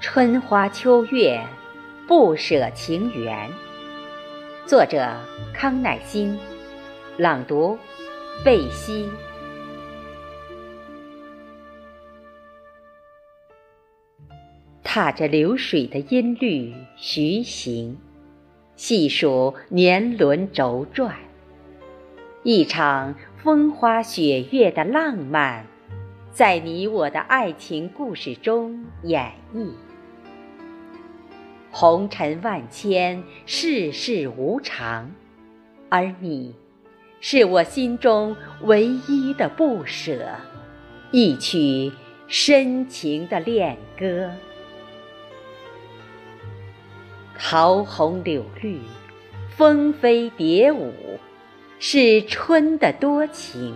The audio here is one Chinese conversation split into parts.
春花秋月，不舍情缘。作者：康乃馨，朗读：贝西。踏着流水的音律徐行，细数年轮轴转，一场风花雪月的浪漫，在你我的爱情故事中演绎。红尘万千，世事无常，而你，是我心中唯一的不舍，一曲深情的恋歌。桃红柳绿，蜂飞蝶舞，是春的多情；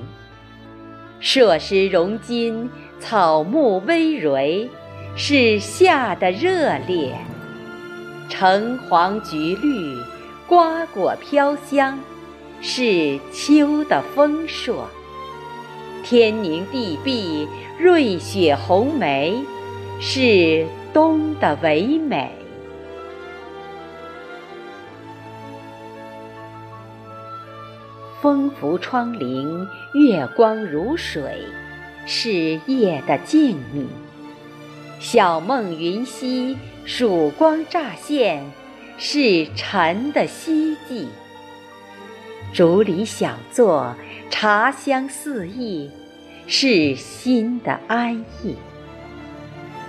硕施荣金，草木葳蕤，是夏的热烈。橙黄橘绿，瓜果飘香，是秋的丰硕；天凝地碧，瑞雪红梅，是冬的唯美。风拂窗棂，月光如水，是夜的静谧；晓梦云溪。曙光乍现，是晨的希冀；竹篱小坐，茶香四溢，是心的安逸。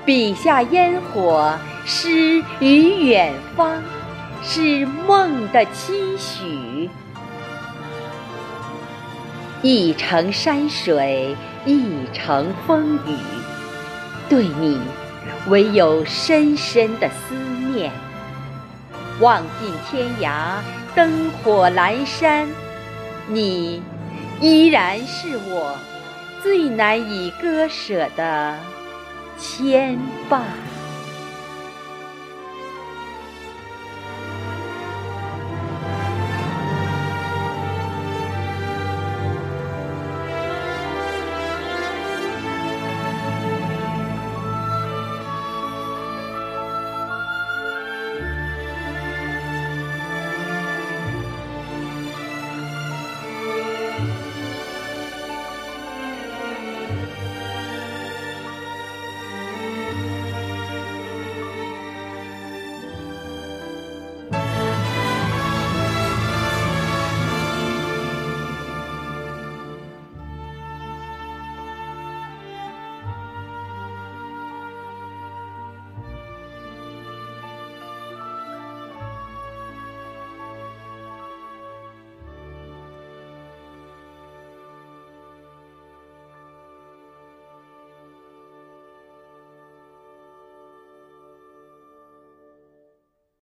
笔下烟火，诗与远方，是梦的期许。一程山水，一程风雨，对你。唯有深深的思念，望尽天涯，灯火阑珊，你依然是我最难以割舍的牵绊。